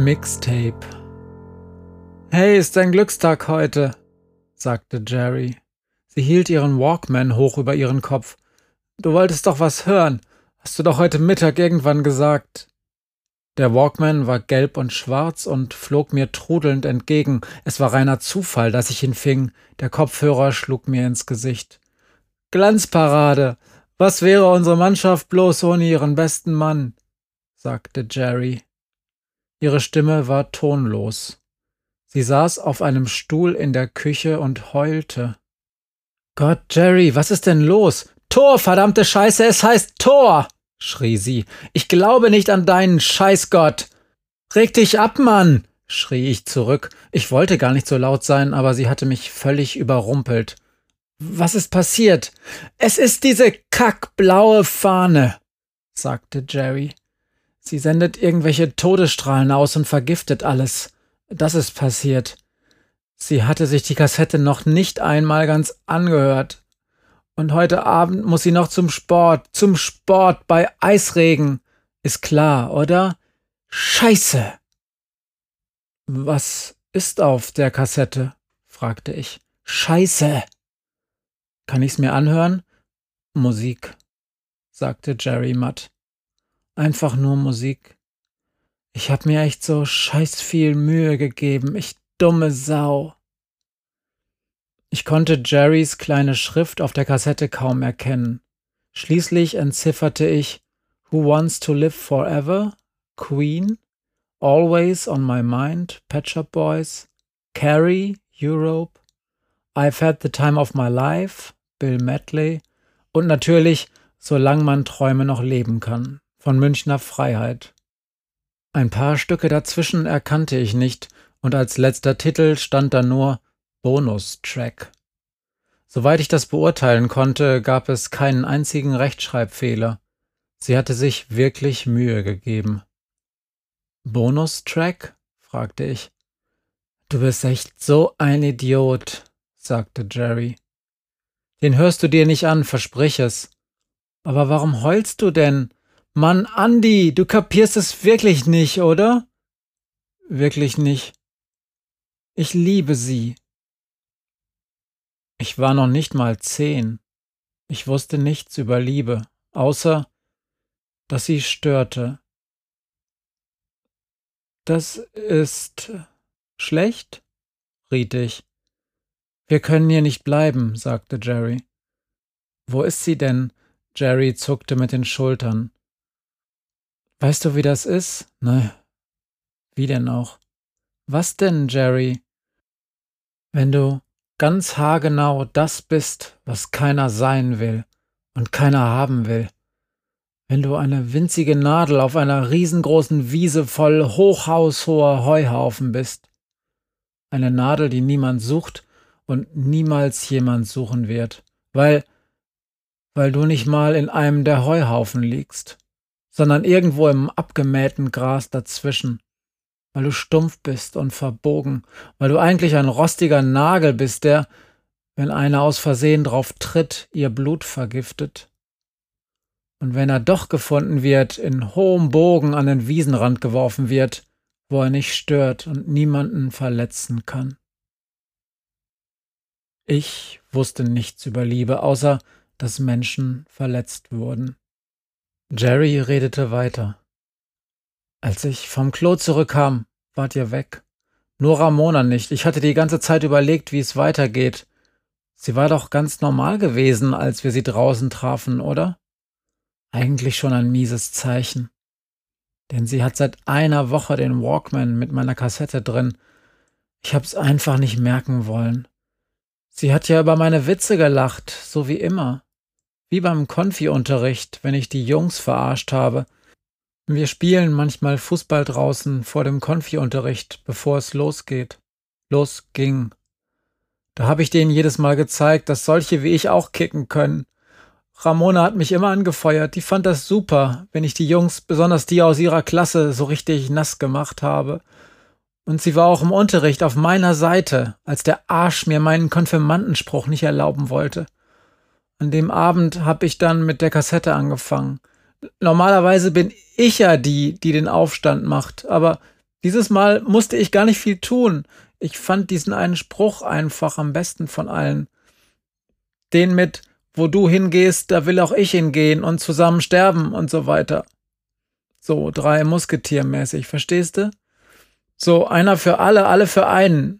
Mixtape. Hey, ist dein Glückstag heute, sagte Jerry. Sie hielt ihren Walkman hoch über ihren Kopf. Du wolltest doch was hören. Hast du doch heute Mittag irgendwann gesagt. Der Walkman war gelb und schwarz und flog mir trudelnd entgegen. Es war reiner Zufall, dass ich ihn fing. Der Kopfhörer schlug mir ins Gesicht. Glanzparade. Was wäre unsere Mannschaft bloß ohne ihren besten Mann? sagte Jerry. Ihre Stimme war tonlos. Sie saß auf einem Stuhl in der Küche und heulte. Gott, Jerry, was ist denn los? Tor, verdammte Scheiße, es heißt Tor! schrie sie. Ich glaube nicht an deinen Scheißgott. Reg dich ab, Mann! schrie ich zurück. Ich wollte gar nicht so laut sein, aber sie hatte mich völlig überrumpelt. Was ist passiert? Es ist diese kackblaue Fahne, sagte Jerry. Sie sendet irgendwelche Todesstrahlen aus und vergiftet alles. Das ist passiert. Sie hatte sich die Kassette noch nicht einmal ganz angehört. Und heute Abend muss sie noch zum Sport, zum Sport bei Eisregen. Ist klar, oder? Scheiße! Was ist auf der Kassette? fragte ich. Scheiße! Kann ich's mir anhören? Musik, sagte Jerry matt. Einfach nur Musik. Ich hab mir echt so scheiß viel Mühe gegeben, ich dumme Sau. Ich konnte Jerrys kleine Schrift auf der Kassette kaum erkennen. Schließlich entzifferte ich Who Wants to Live Forever? Queen? Always on My Mind? Pet Shop Boys? Carrie? Europe? I've Had the Time of My Life? Bill Medley? Und natürlich Solange man Träume noch leben kann von Münchner Freiheit. Ein paar Stücke dazwischen erkannte ich nicht, und als letzter Titel stand da nur Bonustrack. Soweit ich das beurteilen konnte, gab es keinen einzigen Rechtschreibfehler. Sie hatte sich wirklich Mühe gegeben. Bonustrack? fragte ich. Du bist echt so ein Idiot, sagte Jerry. Den hörst du dir nicht an, versprich es. Aber warum heulst du denn? Mann, Andi, du kapierst es wirklich nicht, oder? Wirklich nicht. Ich liebe sie. Ich war noch nicht mal zehn. Ich wusste nichts über Liebe, außer, dass sie störte. Das ist schlecht? riet ich. Wir können hier nicht bleiben, sagte Jerry. Wo ist sie denn? Jerry zuckte mit den Schultern. Weißt du, wie das ist? Ne. Wie denn auch? Was denn, Jerry? Wenn du ganz haargenau das bist, was keiner sein will und keiner haben will. Wenn du eine winzige Nadel auf einer riesengroßen Wiese voll hochhaushoher Heuhaufen bist. Eine Nadel, die niemand sucht und niemals jemand suchen wird, weil, weil du nicht mal in einem der Heuhaufen liegst sondern irgendwo im abgemähten Gras dazwischen, weil du stumpf bist und verbogen, weil du eigentlich ein rostiger Nagel bist, der, wenn einer aus Versehen drauf tritt, ihr Blut vergiftet. Und wenn er doch gefunden wird, in hohem Bogen an den Wiesenrand geworfen wird, wo er nicht stört und niemanden verletzen kann. Ich wusste nichts über Liebe, außer dass Menschen verletzt wurden. Jerry redete weiter. Als ich vom Klo zurückkam, wart ihr weg. Nur Ramona nicht. Ich hatte die ganze Zeit überlegt, wie es weitergeht. Sie war doch ganz normal gewesen, als wir sie draußen trafen, oder? Eigentlich schon ein mieses Zeichen. Denn sie hat seit einer Woche den Walkman mit meiner Kassette drin. Ich hab's einfach nicht merken wollen. Sie hat ja über meine Witze gelacht, so wie immer. Wie beim Konfi-Unterricht, wenn ich die Jungs verarscht habe. Wir spielen manchmal Fußball draußen vor dem Konfi-Unterricht, bevor es losgeht. Losging. Da habe ich denen jedes Mal gezeigt, dass solche wie ich auch kicken können. Ramona hat mich immer angefeuert, die fand das super, wenn ich die Jungs, besonders die aus ihrer Klasse, so richtig nass gemacht habe. Und sie war auch im Unterricht auf meiner Seite, als der Arsch mir meinen Konfirmandenspruch nicht erlauben wollte. An dem Abend hab ich dann mit der Kassette angefangen. Normalerweise bin ich ja die, die den Aufstand macht, aber dieses Mal musste ich gar nicht viel tun. Ich fand diesen einen Spruch einfach am besten von allen. Den mit wo du hingehst, da will auch ich hingehen und zusammen sterben und so weiter. So drei Musketiermäßig, verstehst du? So einer für alle, alle für einen.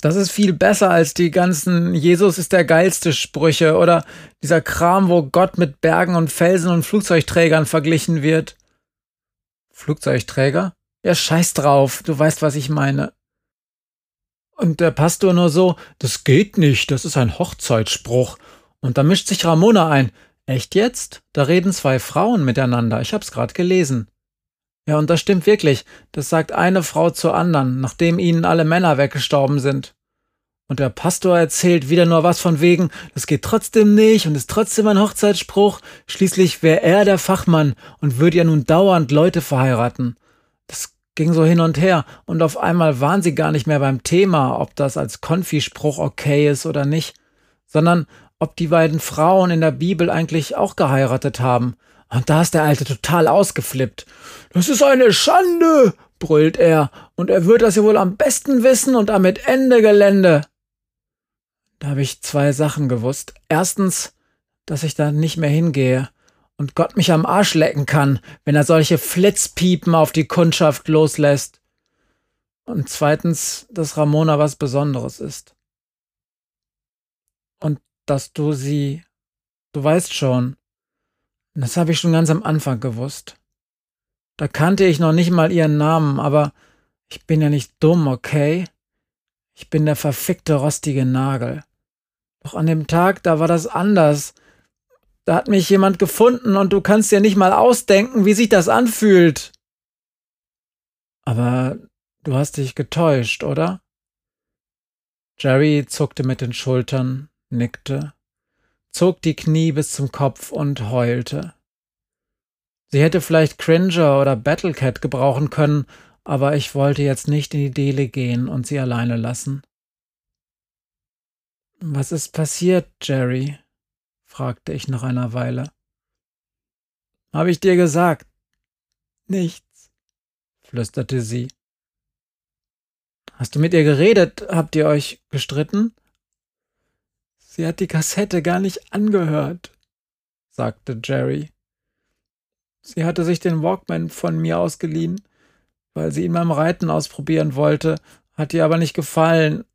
Das ist viel besser als die ganzen Jesus ist der geilste Sprüche oder dieser Kram, wo Gott mit Bergen und Felsen und Flugzeugträgern verglichen wird. Flugzeugträger? Ja, scheiß drauf, du weißt, was ich meine. Und der Pastor nur so, das geht nicht, das ist ein Hochzeitsspruch. Und da mischt sich Ramona ein. Echt jetzt? Da reden zwei Frauen miteinander. Ich hab's grad gelesen. Ja, und das stimmt wirklich. Das sagt eine Frau zur anderen, nachdem ihnen alle Männer weggestorben sind. Und der Pastor erzählt wieder nur was von wegen, das geht trotzdem nicht und ist trotzdem ein Hochzeitsspruch. Schließlich wäre er der Fachmann und würde ja nun dauernd Leute verheiraten. Das ging so hin und her und auf einmal waren sie gar nicht mehr beim Thema, ob das als Konfispruch okay ist oder nicht, sondern ob die beiden Frauen in der Bibel eigentlich auch geheiratet haben. Und da ist der Alte total ausgeflippt. Das ist eine Schande, brüllt er, und er wird das ja wohl am besten wissen und damit Ende Gelände. Da habe ich zwei Sachen gewusst. Erstens, dass ich da nicht mehr hingehe und Gott mich am Arsch lecken kann, wenn er solche Flitzpiepen auf die Kundschaft loslässt. Und zweitens, dass Ramona was Besonderes ist. Und dass du sie. Du weißt schon. Das habe ich schon ganz am Anfang gewusst. Da kannte ich noch nicht mal ihren Namen, aber ich bin ja nicht dumm, okay? Ich bin der verfickte rostige Nagel. Doch an dem Tag, da war das anders. Da hat mich jemand gefunden und du kannst dir nicht mal ausdenken, wie sich das anfühlt. Aber du hast dich getäuscht, oder? Jerry zuckte mit den Schultern nickte, zog die Knie bis zum Kopf und heulte. Sie hätte vielleicht Cringer oder Battlecat gebrauchen können, aber ich wollte jetzt nicht in die Dele gehen und sie alleine lassen. Was ist passiert, Jerry? fragte ich nach einer Weile. Hab ich dir gesagt? Nichts, flüsterte sie. Hast du mit ihr geredet? Habt ihr euch gestritten? Sie hat die Kassette gar nicht angehört, sagte Jerry. Sie hatte sich den Walkman von mir ausgeliehen, weil sie ihn beim Reiten ausprobieren wollte, hat ihr aber nicht gefallen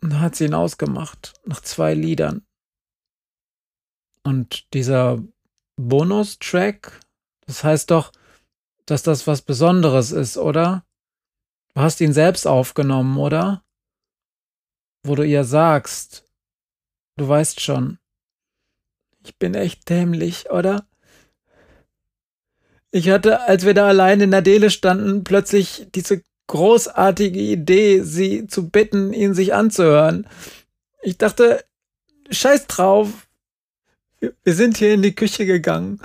und hat sie ihn ausgemacht, nach zwei Liedern. Und dieser Bonustrack, das heißt doch, dass das was Besonderes ist, oder? Du hast ihn selbst aufgenommen, oder? Wo du ihr sagst, Du weißt schon. Ich bin echt dämlich, oder? Ich hatte, als wir da allein in der Dele standen, plötzlich diese großartige Idee, sie zu bitten, ihn sich anzuhören. Ich dachte, scheiß drauf. Wir sind hier in die Küche gegangen,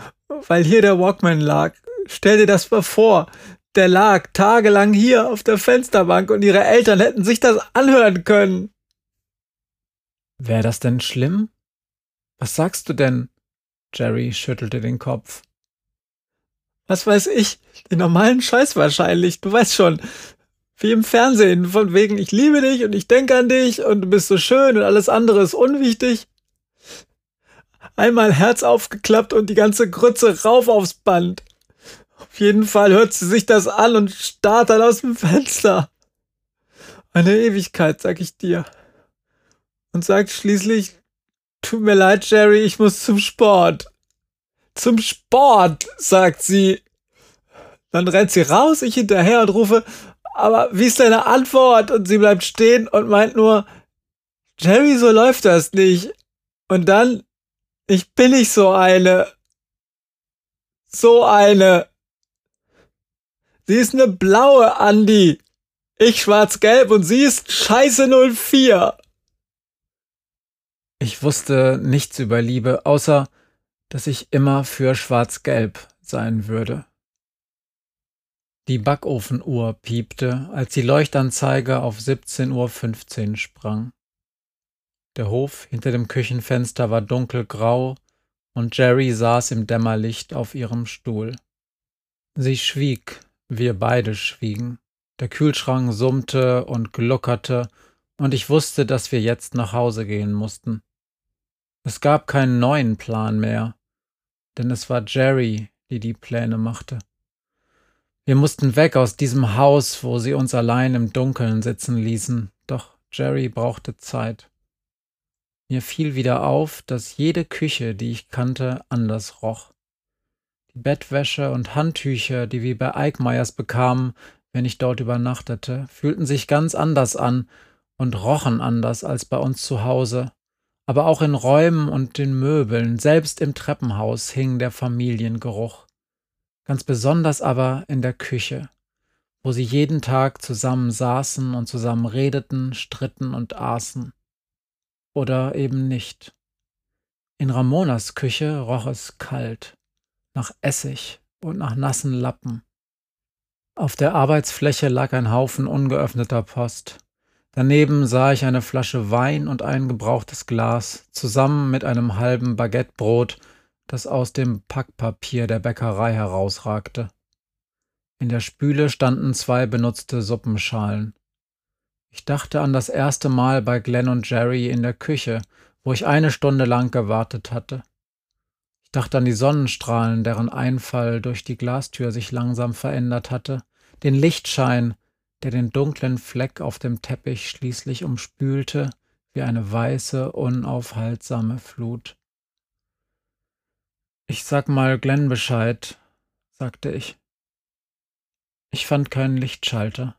weil hier der Walkman lag. Stell dir das mal vor. Der lag tagelang hier auf der Fensterbank und ihre Eltern hätten sich das anhören können. Wäre das denn schlimm? Was sagst du denn? Jerry schüttelte den Kopf. Was weiß ich? Den normalen Scheiß wahrscheinlich. Du weißt schon. Wie im Fernsehen. Von wegen, ich liebe dich und ich denke an dich und du bist so schön und alles andere ist unwichtig. Einmal Herz aufgeklappt und die ganze Grütze rauf aufs Band. Auf jeden Fall hört sie sich das an und starrt dann aus dem Fenster. Eine Ewigkeit, sag ich dir und sagt schließlich, tut mir leid, Jerry, ich muss zum Sport. Zum Sport, sagt sie. Dann rennt sie raus, ich hinterher und rufe, aber wie ist deine Antwort? Und sie bleibt stehen und meint nur, Jerry, so läuft das nicht. Und dann Ich bin nicht so eine. So eine. Sie ist eine blaue, Andi. Ich schwarz-gelb und sie ist Scheiße 04. Ich wusste nichts über Liebe, außer dass ich immer für schwarz-gelb sein würde. Die Backofenuhr piepte, als die Leuchtanzeige auf 17.15 Uhr sprang. Der Hof hinter dem Küchenfenster war dunkelgrau und Jerry saß im Dämmerlicht auf ihrem Stuhl. Sie schwieg, wir beide schwiegen. Der Kühlschrank summte und gluckerte, und ich wusste, dass wir jetzt nach Hause gehen mussten. Es gab keinen neuen Plan mehr, denn es war Jerry, die die Pläne machte. Wir mussten weg aus diesem Haus, wo sie uns allein im Dunkeln sitzen ließen, doch Jerry brauchte Zeit. Mir fiel wieder auf, dass jede Küche, die ich kannte, anders roch. Die Bettwäsche und Handtücher, die wir bei Eickmeyers bekamen, wenn ich dort übernachtete, fühlten sich ganz anders an und rochen anders als bei uns zu Hause. Aber auch in Räumen und den Möbeln, selbst im Treppenhaus, hing der Familiengeruch. Ganz besonders aber in der Küche, wo sie jeden Tag zusammen saßen und zusammen redeten, stritten und aßen. Oder eben nicht. In Ramonas Küche roch es kalt, nach Essig und nach nassen Lappen. Auf der Arbeitsfläche lag ein Haufen ungeöffneter Post. Daneben sah ich eine Flasche Wein und ein gebrauchtes Glas, zusammen mit einem halben Baguettebrot, das aus dem Packpapier der Bäckerei herausragte. In der Spüle standen zwei benutzte Suppenschalen. Ich dachte an das erste Mal bei Glenn und Jerry in der Küche, wo ich eine Stunde lang gewartet hatte. Ich dachte an die Sonnenstrahlen, deren Einfall durch die Glastür sich langsam verändert hatte, den Lichtschein, der den dunklen Fleck auf dem Teppich schließlich umspülte wie eine weiße, unaufhaltsame Flut. Ich sag mal Glenn Bescheid, sagte ich. Ich fand keinen Lichtschalter.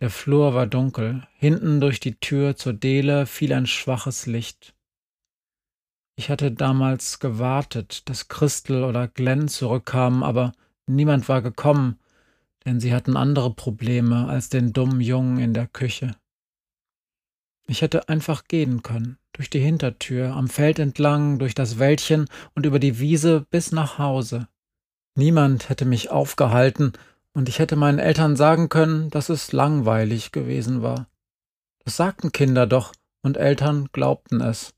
Der Flur war dunkel, hinten durch die Tür zur Dele fiel ein schwaches Licht. Ich hatte damals gewartet, dass Christel oder Glenn zurückkamen, aber niemand war gekommen, denn sie hatten andere Probleme als den dummen Jungen in der Küche. Ich hätte einfach gehen können, durch die Hintertür, am Feld entlang, durch das Wäldchen und über die Wiese bis nach Hause. Niemand hätte mich aufgehalten, und ich hätte meinen Eltern sagen können, dass es langweilig gewesen war. Das sagten Kinder doch, und Eltern glaubten es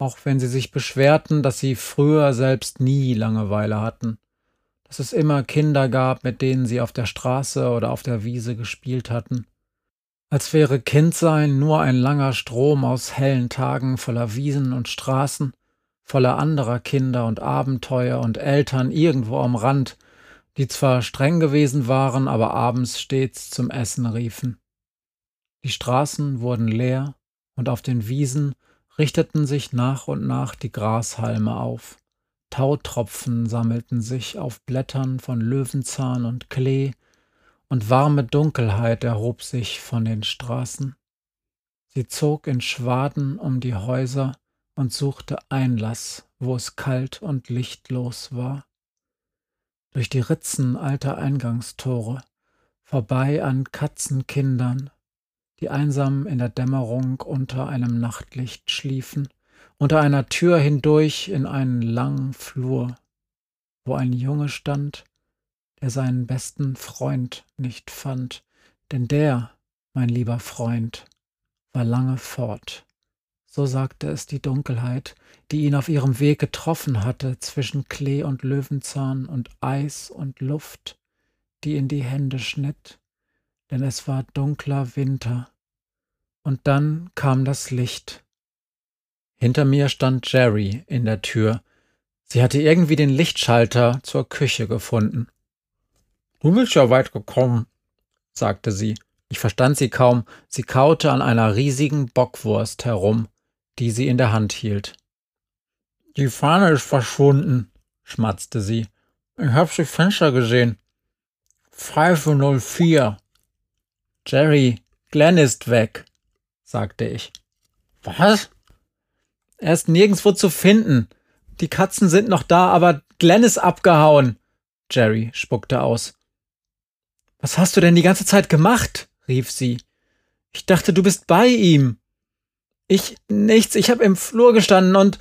auch wenn sie sich beschwerten, dass sie früher selbst nie Langeweile hatten, dass es immer Kinder gab, mit denen sie auf der Straße oder auf der Wiese gespielt hatten, als wäre Kindsein nur ein langer Strom aus hellen Tagen voller Wiesen und Straßen, voller anderer Kinder und Abenteuer und Eltern irgendwo am Rand, die zwar streng gewesen waren, aber abends stets zum Essen riefen. Die Straßen wurden leer, und auf den Wiesen richteten sich nach und nach die Grashalme auf. Tautropfen sammelten sich auf Blättern von Löwenzahn und Klee, und warme Dunkelheit erhob sich von den Straßen. Sie zog in Schwaden um die Häuser und suchte Einlass, wo es kalt und lichtlos war. Durch die Ritzen alter Eingangstore, vorbei an Katzenkindern, die einsam in der Dämmerung unter einem Nachtlicht schliefen, unter einer Tür hindurch in einen langen Flur, wo ein Junge stand, der seinen besten Freund nicht fand, denn der, mein lieber Freund, war lange fort. So sagte es die Dunkelheit, die ihn auf ihrem Weg getroffen hatte zwischen Klee und Löwenzahn und Eis und Luft, die in die Hände schnitt denn es war dunkler Winter. Und dann kam das Licht. Hinter mir stand Jerry in der Tür. Sie hatte irgendwie den Lichtschalter zur Küche gefunden. Du bist ja weit gekommen, sagte sie. Ich verstand sie kaum. Sie kaute an einer riesigen Bockwurst herum, die sie in der Hand hielt. Die Fahne ist verschwunden, schmatzte sie. Ich hab sie Fenster gesehen. Pfeife 04. Jerry, Glenn ist weg, sagte ich. Was? Er ist nirgendwo zu finden. Die Katzen sind noch da, aber Glenn ist abgehauen. Jerry spuckte aus. Was hast du denn die ganze Zeit gemacht? rief sie. Ich dachte, du bist bei ihm. Ich nichts, ich habe im Flur gestanden und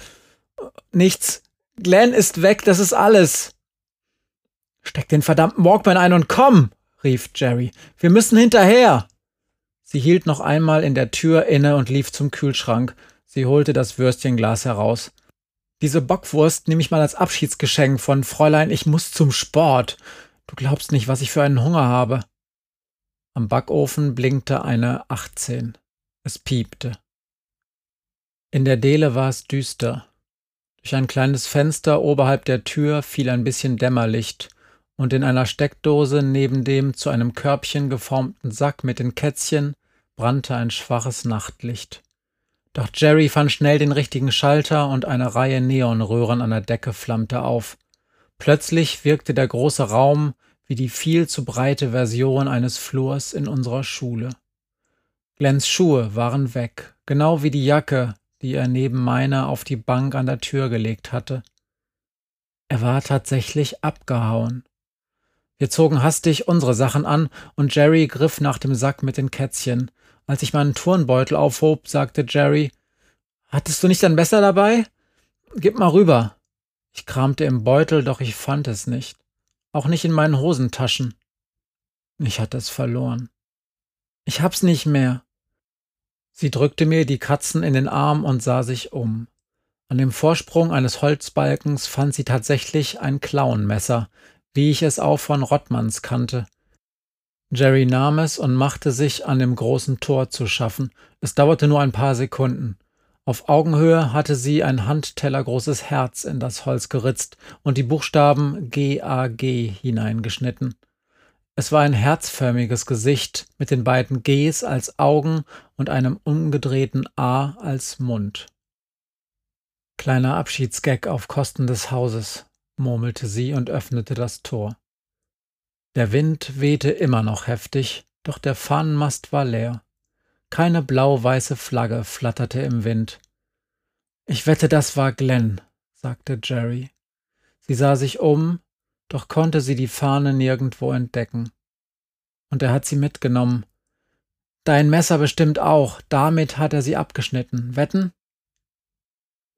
nichts. Glenn ist weg, das ist alles. Steck den verdammten Walkman ein und komm, rief Jerry. Wir müssen hinterher. Sie hielt noch einmal in der Tür inne und lief zum Kühlschrank. Sie holte das Würstchenglas heraus. Diese Bockwurst nehme ich mal als Abschiedsgeschenk von Fräulein, ich muss zum Sport. Du glaubst nicht, was ich für einen Hunger habe. Am Backofen blinkte eine 18. Es piepte. In der Dele war es düster. Durch ein kleines Fenster oberhalb der Tür fiel ein bisschen Dämmerlicht, und in einer Steckdose neben dem zu einem Körbchen geformten Sack mit den Kätzchen brannte ein schwaches Nachtlicht. Doch Jerry fand schnell den richtigen Schalter und eine Reihe Neonröhren an der Decke flammte auf. Plötzlich wirkte der große Raum wie die viel zu breite Version eines Flurs in unserer Schule. Glens Schuhe waren weg, genau wie die Jacke, die er neben meiner auf die Bank an der Tür gelegt hatte. Er war tatsächlich abgehauen. Wir zogen hastig unsere Sachen an und Jerry griff nach dem Sack mit den Kätzchen. Als ich meinen Turnbeutel aufhob, sagte Jerry, Hattest du nicht ein Messer dabei? Gib mal rüber. Ich kramte im Beutel, doch ich fand es nicht. Auch nicht in meinen Hosentaschen. Ich hatte es verloren. Ich hab's nicht mehr. Sie drückte mir die Katzen in den Arm und sah sich um. An dem Vorsprung eines Holzbalkens fand sie tatsächlich ein Klauenmesser, wie ich es auch von Rottmanns kannte. Jerry nahm es und machte sich an dem großen Tor zu schaffen. Es dauerte nur ein paar Sekunden. Auf Augenhöhe hatte sie ein handtellergroßes Herz in das Holz geritzt und die Buchstaben GAG hineingeschnitten. Es war ein herzförmiges Gesicht mit den beiden Gs als Augen und einem umgedrehten A als Mund. Kleiner Abschiedsgag auf Kosten des Hauses, murmelte sie und öffnete das Tor. Der Wind wehte immer noch heftig, doch der Fahnenmast war leer. Keine blau-weiße Flagge flatterte im Wind. Ich wette, das war Glenn, sagte Jerry. Sie sah sich um, doch konnte sie die Fahne nirgendwo entdecken. Und er hat sie mitgenommen. Dein Messer bestimmt auch, damit hat er sie abgeschnitten. Wetten?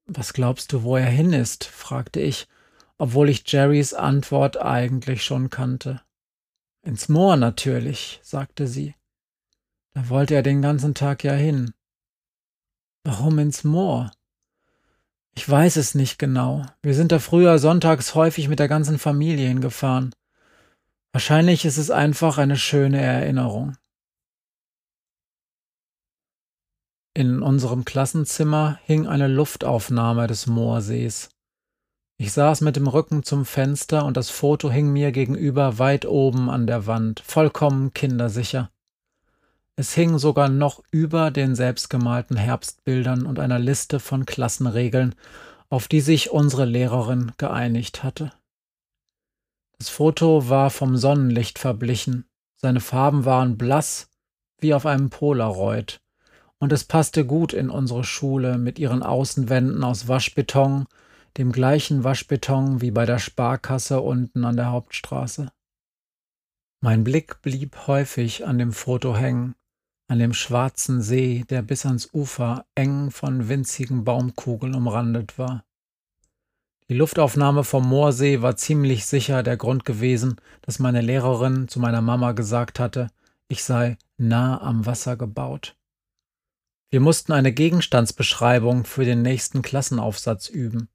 Was glaubst du, wo er hin ist? fragte ich, obwohl ich Jerrys Antwort eigentlich schon kannte. Ins Moor natürlich, sagte sie. Da wollte er den ganzen Tag ja hin. Warum ins Moor? Ich weiß es nicht genau. Wir sind da früher sonntags häufig mit der ganzen Familie hingefahren. Wahrscheinlich ist es einfach eine schöne Erinnerung. In unserem Klassenzimmer hing eine Luftaufnahme des Moorsees. Ich saß mit dem Rücken zum Fenster und das Foto hing mir gegenüber weit oben an der Wand, vollkommen kindersicher. Es hing sogar noch über den selbstgemalten Herbstbildern und einer Liste von Klassenregeln, auf die sich unsere Lehrerin geeinigt hatte. Das Foto war vom Sonnenlicht verblichen, seine Farben waren blass wie auf einem Polaroid, und es passte gut in unsere Schule mit ihren Außenwänden aus Waschbeton, dem gleichen Waschbeton wie bei der Sparkasse unten an der Hauptstraße. Mein Blick blieb häufig an dem Foto hängen, an dem schwarzen See, der bis ans Ufer eng von winzigen Baumkugeln umrandet war. Die Luftaufnahme vom Moorsee war ziemlich sicher der Grund gewesen, dass meine Lehrerin zu meiner Mama gesagt hatte, ich sei nah am Wasser gebaut. Wir mussten eine Gegenstandsbeschreibung für den nächsten Klassenaufsatz üben.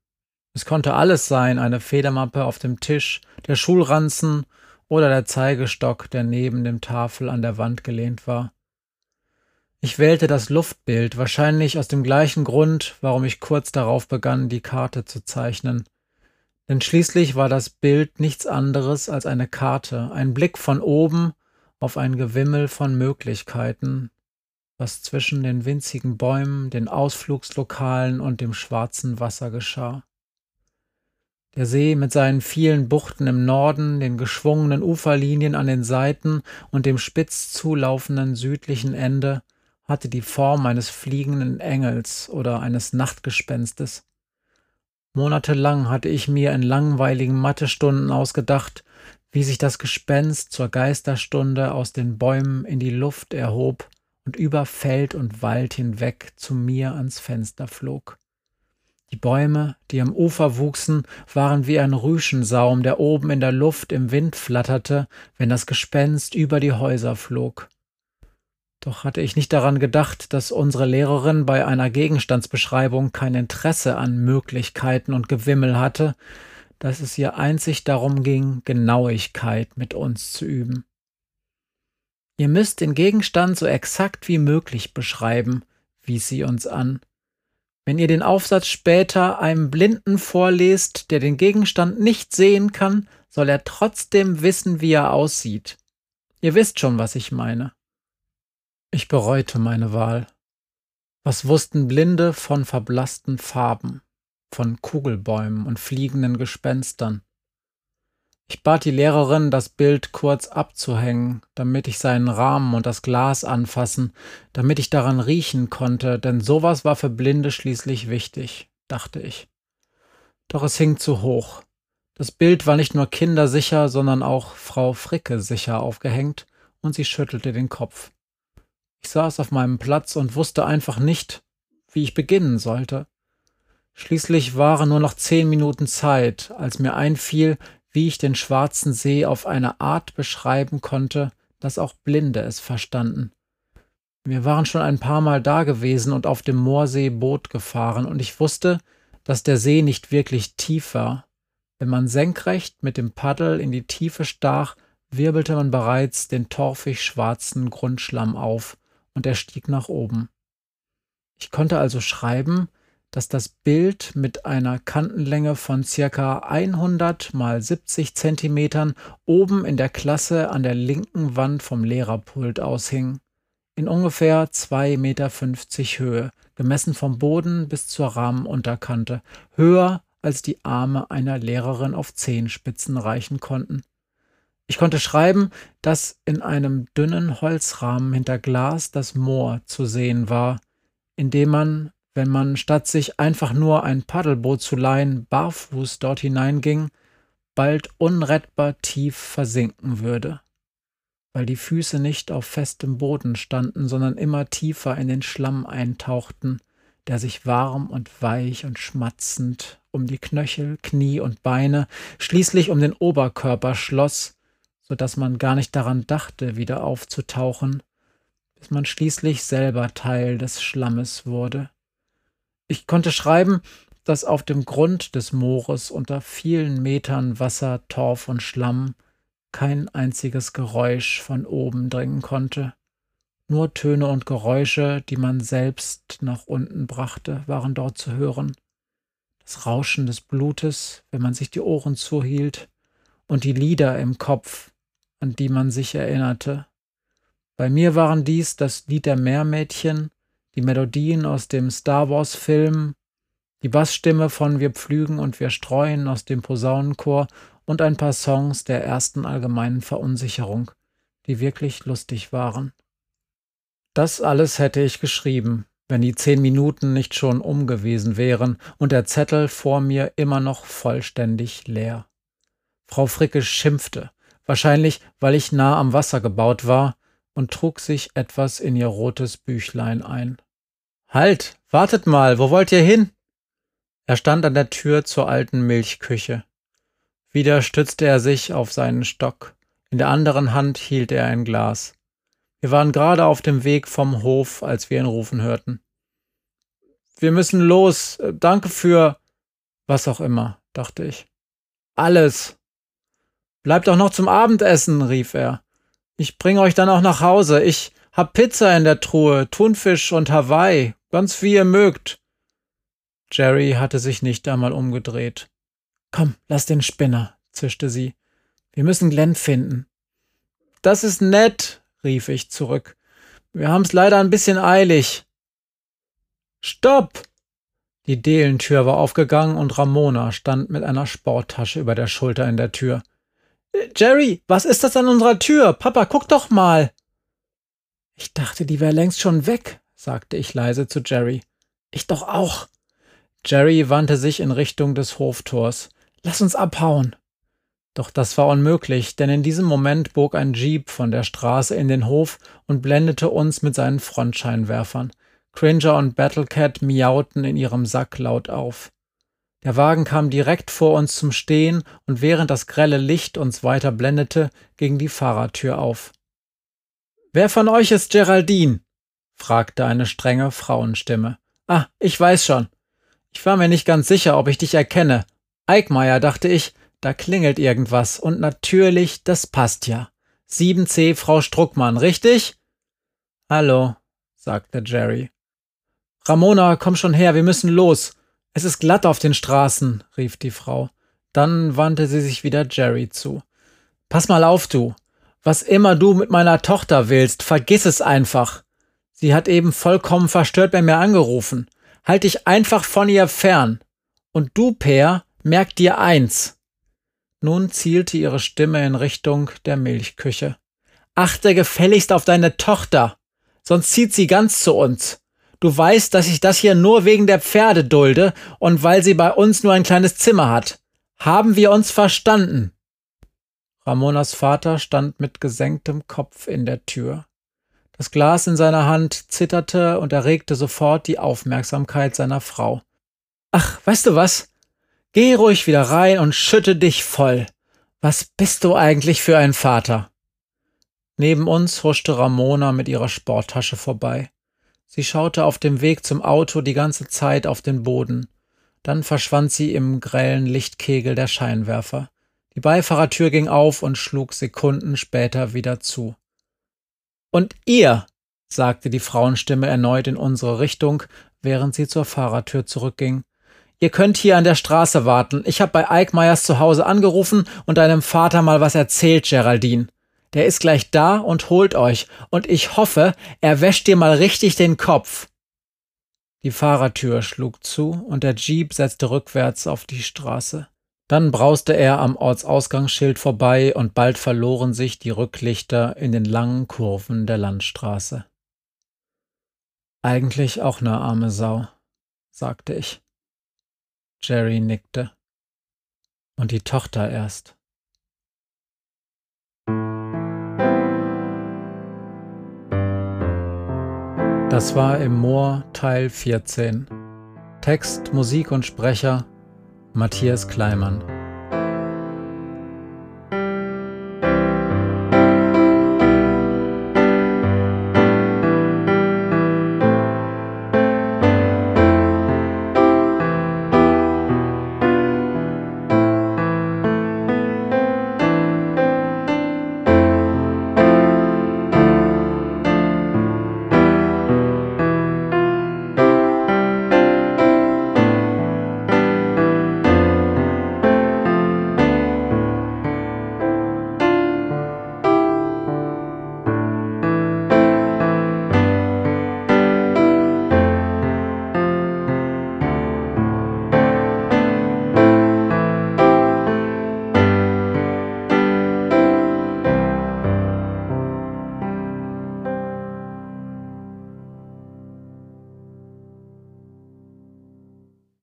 Es konnte alles sein, eine Federmappe auf dem Tisch, der Schulranzen oder der Zeigestock, der neben dem Tafel an der Wand gelehnt war. Ich wählte das Luftbild, wahrscheinlich aus dem gleichen Grund, warum ich kurz darauf begann, die Karte zu zeichnen. Denn schließlich war das Bild nichts anderes als eine Karte, ein Blick von oben auf ein Gewimmel von Möglichkeiten, was zwischen den winzigen Bäumen, den Ausflugslokalen und dem schwarzen Wasser geschah. Der See mit seinen vielen Buchten im Norden, den geschwungenen Uferlinien an den Seiten und dem spitz zulaufenden südlichen Ende hatte die Form eines fliegenden Engels oder eines Nachtgespenstes. Monatelang hatte ich mir in langweiligen Mathestunden ausgedacht, wie sich das Gespenst zur Geisterstunde aus den Bäumen in die Luft erhob und über Feld und Wald hinweg zu mir ans Fenster flog. Die Bäume, die am Ufer wuchsen, waren wie ein Rüschensaum, der oben in der Luft im Wind flatterte, wenn das Gespenst über die Häuser flog. Doch hatte ich nicht daran gedacht, dass unsere Lehrerin bei einer Gegenstandsbeschreibung kein Interesse an Möglichkeiten und Gewimmel hatte, dass es ihr einzig darum ging, Genauigkeit mit uns zu üben. Ihr müsst den Gegenstand so exakt wie möglich beschreiben, wies sie uns an. Wenn ihr den Aufsatz später einem Blinden vorlest, der den Gegenstand nicht sehen kann, soll er trotzdem wissen, wie er aussieht. Ihr wisst schon, was ich meine. Ich bereute meine Wahl. Was wussten Blinde von verblassten Farben, von Kugelbäumen und fliegenden Gespenstern? Ich bat die Lehrerin, das Bild kurz abzuhängen, damit ich seinen Rahmen und das Glas anfassen, damit ich daran riechen konnte, denn sowas war für Blinde schließlich wichtig, dachte ich. Doch es hing zu hoch. Das Bild war nicht nur kindersicher, sondern auch Frau Fricke sicher aufgehängt, und sie schüttelte den Kopf. Ich saß auf meinem Platz und wusste einfach nicht, wie ich beginnen sollte. Schließlich waren nur noch zehn Minuten Zeit, als mir einfiel, wie ich den schwarzen See auf eine Art beschreiben konnte, dass auch Blinde es verstanden. Wir waren schon ein paar Mal da gewesen und auf dem Moorsee Boot gefahren, und ich wusste, dass der See nicht wirklich tief war. Wenn man senkrecht mit dem Paddel in die Tiefe stach, wirbelte man bereits den torfig schwarzen Grundschlamm auf, und er stieg nach oben. Ich konnte also schreiben, dass das Bild mit einer Kantenlänge von circa 100 mal 70 Zentimetern oben in der Klasse an der linken Wand vom Lehrerpult aushing, in ungefähr 2,50 Meter Höhe, gemessen vom Boden bis zur Rahmenunterkante, höher als die Arme einer Lehrerin auf Zehenspitzen reichen konnten. Ich konnte schreiben, dass in einem dünnen Holzrahmen hinter Glas das Moor zu sehen war, in dem man wenn man statt sich einfach nur ein Paddelboot zu leihen, barfuß dort hineinging, bald unrettbar tief versinken würde, weil die Füße nicht auf festem Boden standen, sondern immer tiefer in den Schlamm eintauchten, der sich warm und weich und schmatzend um die Knöchel, Knie und Beine, schließlich um den Oberkörper schloss, so dass man gar nicht daran dachte, wieder aufzutauchen, bis man schließlich selber Teil des Schlammes wurde. Ich konnte schreiben, dass auf dem Grund des Moores unter vielen Metern Wasser, Torf und Schlamm kein einziges Geräusch von oben dringen konnte. Nur Töne und Geräusche, die man selbst nach unten brachte, waren dort zu hören. Das Rauschen des Blutes, wenn man sich die Ohren zuhielt, und die Lieder im Kopf, an die man sich erinnerte. Bei mir waren dies das Lied der Meermädchen, die Melodien aus dem Star Wars-Film, die Bassstimme von Wir pflügen und wir streuen aus dem Posaunenchor und ein paar Songs der ersten allgemeinen Verunsicherung, die wirklich lustig waren. Das alles hätte ich geschrieben, wenn die zehn Minuten nicht schon um gewesen wären und der Zettel vor mir immer noch vollständig leer. Frau Fricke schimpfte, wahrscheinlich weil ich nah am Wasser gebaut war, und trug sich etwas in ihr rotes Büchlein ein. Halt, wartet mal, wo wollt ihr hin? Er stand an der Tür zur alten Milchküche. Wieder stützte er sich auf seinen Stock. In der anderen Hand hielt er ein Glas. Wir waren gerade auf dem Weg vom Hof, als wir ihn rufen hörten. Wir müssen los. Danke für was auch immer, dachte ich. Alles. Bleibt auch noch zum Abendessen, rief er. Ich bringe euch dann auch nach Hause. Ich hab Pizza in der Truhe, Thunfisch und Hawaii. Ganz wie ihr mögt. Jerry hatte sich nicht einmal umgedreht. Komm, lass den Spinner, zischte sie. Wir müssen Glenn finden. Das ist nett, rief ich zurück. Wir haben's leider ein bisschen eilig. Stopp! Die Deelentür war aufgegangen und Ramona stand mit einer Sporttasche über der Schulter in der Tür. Jerry, was ist das an unserer Tür? Papa, guck doch mal! Ich dachte, die wäre längst schon weg, sagte ich leise zu Jerry. Ich doch auch. Jerry wandte sich in Richtung des Hoftors. Lass uns abhauen. Doch das war unmöglich, denn in diesem Moment bog ein Jeep von der Straße in den Hof und blendete uns mit seinen Frontscheinwerfern. Cringer und Battlecat miauten in ihrem Sack laut auf. Der Wagen kam direkt vor uns zum Stehen und während das grelle Licht uns weiter blendete, ging die Fahrertür auf. Wer von euch ist Geraldine? Fragte eine strenge Frauenstimme. Ah, ich weiß schon. Ich war mir nicht ganz sicher, ob ich dich erkenne. Eickmeier, dachte ich, da klingelt irgendwas. Und natürlich, das passt ja. 7C Frau Struckmann, richtig? Hallo, sagte Jerry. Ramona, komm schon her, wir müssen los. Es ist glatt auf den Straßen, rief die Frau. Dann wandte sie sich wieder Jerry zu. Pass mal auf, du. Was immer du mit meiner Tochter willst, vergiss es einfach. Sie hat eben vollkommen verstört bei mir angerufen. Halt dich einfach von ihr fern. Und du, Peer, merk dir eins. Nun zielte ihre Stimme in Richtung der Milchküche. Achte gefälligst auf deine Tochter, sonst zieht sie ganz zu uns. Du weißt, dass ich das hier nur wegen der Pferde dulde und weil sie bei uns nur ein kleines Zimmer hat. Haben wir uns verstanden? Ramonas Vater stand mit gesenktem Kopf in der Tür. Das Glas in seiner Hand zitterte und erregte sofort die Aufmerksamkeit seiner Frau. Ach, weißt du was? Geh ruhig wieder rein und schütte dich voll. Was bist du eigentlich für ein Vater? Neben uns huschte Ramona mit ihrer Sporttasche vorbei. Sie schaute auf dem Weg zum Auto die ganze Zeit auf den Boden. Dann verschwand sie im grellen Lichtkegel der Scheinwerfer. Die Beifahrertür ging auf und schlug Sekunden später wieder zu. Und ihr, sagte die Frauenstimme erneut in unsere Richtung, während sie zur Fahrertür zurückging. Ihr könnt hier an der Straße warten. Ich habe bei Eickmeyers zu Hause angerufen und deinem Vater mal was erzählt, Geraldine. Der ist gleich da und holt euch, und ich hoffe, er wäscht dir mal richtig den Kopf. Die Fahrertür schlug zu und der Jeep setzte rückwärts auf die Straße. Dann brauste er am Ortsausgangsschild vorbei und bald verloren sich die Rücklichter in den langen Kurven der Landstraße. Eigentlich auch ne arme Sau, sagte ich. Jerry nickte. Und die Tochter erst. Das war im Moor Teil 14. Text, Musik und Sprecher Matthias Kleimann.